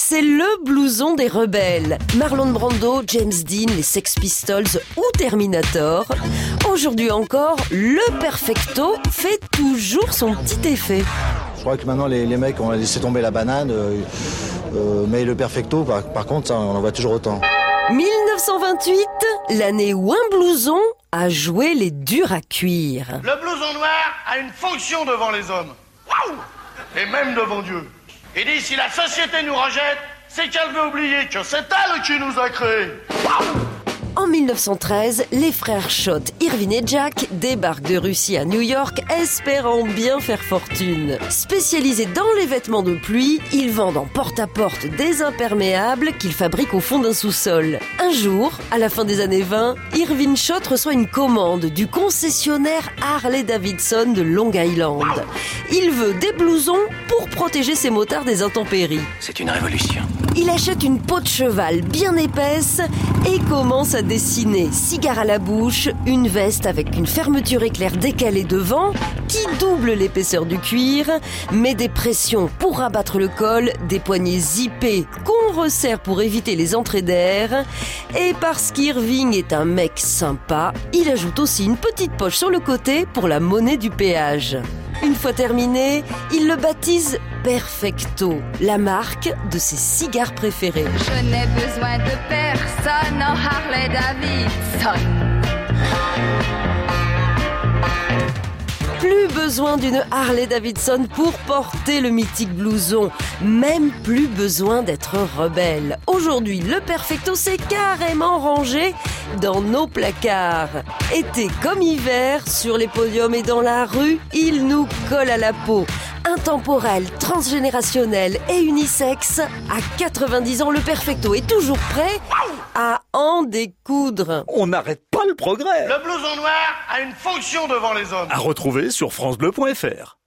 C'est le blouson des rebelles. Marlon Brando, James Dean, les Sex Pistols ou Terminator. Aujourd'hui encore, le perfecto fait toujours son petit effet. Je crois que maintenant les, mecs ont laissé tomber la banane, euh, euh, mais le perfecto, par, contre, on en voit toujours autant. 1928, l'année où un blouson a joué les durs à cuire. Le blouson noir a une fonction devant les hommes. Waouh Et même devant Dieu. Il dit si la société nous rejette, c'est qu'elle veut oublier que c'est elle qui nous a créés. En 1913, les frères Schott, Irvin et Jack débarquent de Russie à New York, espérant bien faire fortune. Spécialisés dans les vêtements de pluie, ils vendent en porte-à-porte des imperméables qu'ils fabriquent au fond d'un sous-sol. Un jour, à la fin des années 20, Irvin Schott reçoit une commande du concessionnaire Harley Davidson de Long Island. Il veut des blousons pour protéger ses motards des intempéries. C'est une révolution. Il achète une peau de cheval bien épaisse et commence à dessiner, cigare à la bouche, une veste avec une fermeture éclair décalée devant qui double l'épaisseur du cuir, met des pressions pour rabattre le col, des poignées zippées qu'on resserre pour éviter les entrées d'air. Et parce qu'Irving est un mec sympa, il ajoute aussi une petite poche sur le côté pour la monnaie du péage. Une fois terminé, il le baptise Perfecto, la marque de ses cigares préférés. Je n'ai besoin de personne en Harley Davidson. Plus besoin d'une Harley Davidson pour porter le mythique blouson. Même plus besoin d'être rebelle. Aujourd'hui, le perfecto s'est carrément rangé dans nos placards. Été comme hiver, sur les podiums et dans la rue, il nous colle à la peau intemporel, transgénérationnel et unisexe, à 90 ans, le perfecto est toujours prêt à en découdre. On n'arrête pas le progrès. Le blouson noir a une fonction devant les hommes. À retrouver sur francebleu.fr.